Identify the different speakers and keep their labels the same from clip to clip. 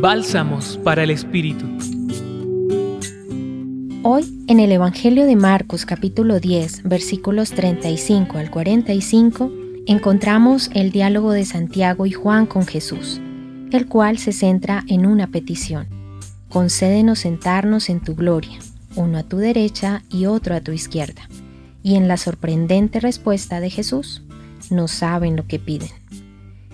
Speaker 1: Bálsamos para el Espíritu.
Speaker 2: Hoy, en el Evangelio de Marcos capítulo 10, versículos 35 al 45, encontramos el diálogo de Santiago y Juan con Jesús, el cual se centra en una petición. Concédenos sentarnos en tu gloria, uno a tu derecha y otro a tu izquierda. Y en la sorprendente respuesta de Jesús, no saben lo que piden.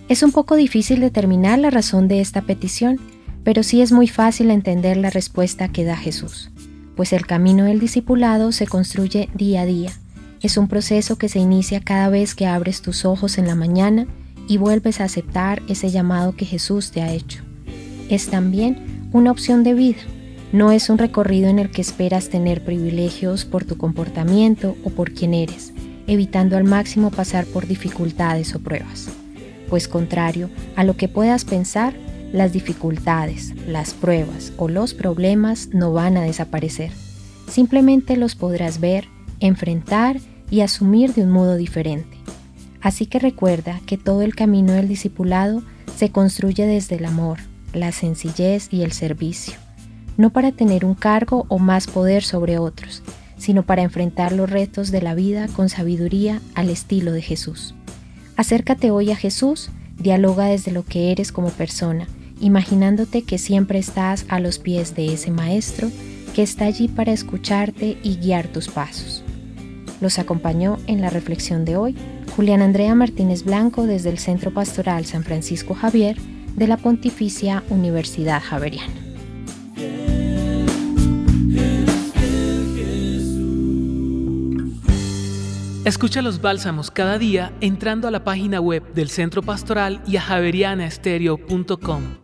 Speaker 2: Es un poco difícil determinar la razón de esta petición, pero sí es muy fácil entender la respuesta que da Jesús, pues el camino del discipulado se construye día a día. Es un proceso que se inicia cada vez que abres tus ojos en la mañana y vuelves a aceptar ese llamado que Jesús te ha hecho. Es también una opción de vida, no es un recorrido en el que esperas tener privilegios por tu comportamiento o por quien eres, evitando al máximo pasar por dificultades o pruebas. Pues contrario a lo que puedas pensar, las dificultades, las pruebas o los problemas no van a desaparecer. Simplemente los podrás ver, enfrentar y asumir de un modo diferente. Así que recuerda que todo el camino del discipulado se construye desde el amor, la sencillez y el servicio, no para tener un cargo o más poder sobre otros, sino para enfrentar los retos de la vida con sabiduría al estilo de Jesús. Acércate hoy a Jesús, dialoga desde lo que eres como persona imaginándote que siempre estás a los pies de ese maestro que está allí para escucharte y guiar tus pasos. Los acompañó en la reflexión de hoy Julián Andrea Martínez Blanco desde el Centro Pastoral San Francisco Javier de la Pontificia Universidad Javeriana.
Speaker 1: Escucha los bálsamos cada día entrando a la página web del Centro Pastoral y a javerianaestereo.com.